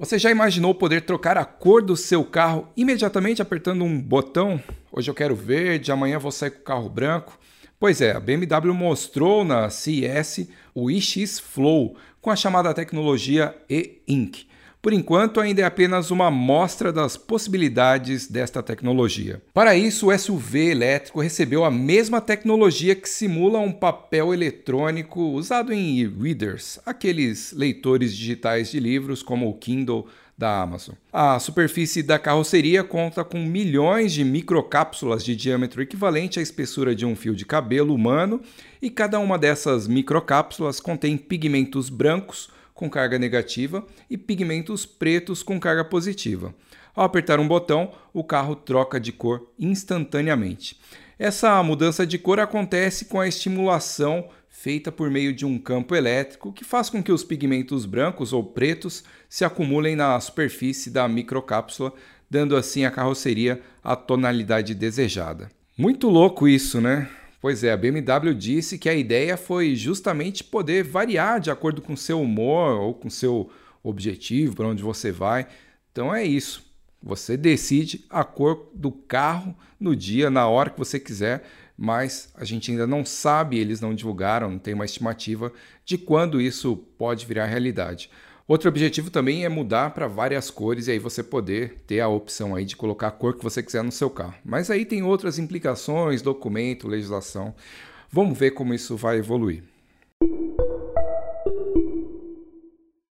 Você já imaginou poder trocar a cor do seu carro imediatamente apertando um botão? Hoje eu quero verde, amanhã vou sair com o carro branco. Pois é, a BMW mostrou na CES o iX Flow com a chamada tecnologia e-Ink. Por enquanto, ainda é apenas uma amostra das possibilidades desta tecnologia. Para isso, o SUV elétrico recebeu a mesma tecnologia que simula um papel eletrônico usado em e-readers, aqueles leitores digitais de livros como o Kindle da Amazon. A superfície da carroceria conta com milhões de microcápsulas de diâmetro equivalente à espessura de um fio de cabelo humano, e cada uma dessas microcápsulas contém pigmentos brancos com carga negativa e pigmentos pretos com carga positiva. Ao apertar um botão, o carro troca de cor instantaneamente. Essa mudança de cor acontece com a estimulação feita por meio de um campo elétrico que faz com que os pigmentos brancos ou pretos se acumulem na superfície da microcápsula, dando assim à carroceria a tonalidade desejada. Muito louco isso, né? Pois é, a BMW disse que a ideia foi justamente poder variar de acordo com seu humor ou com seu objetivo, para onde você vai. Então é isso. Você decide a cor do carro no dia, na hora que você quiser, mas a gente ainda não sabe, eles não divulgaram, não tem uma estimativa de quando isso pode virar realidade. Outro objetivo também é mudar para várias cores e aí você poder ter a opção aí de colocar a cor que você quiser no seu carro. Mas aí tem outras implicações, documento, legislação. Vamos ver como isso vai evoluir.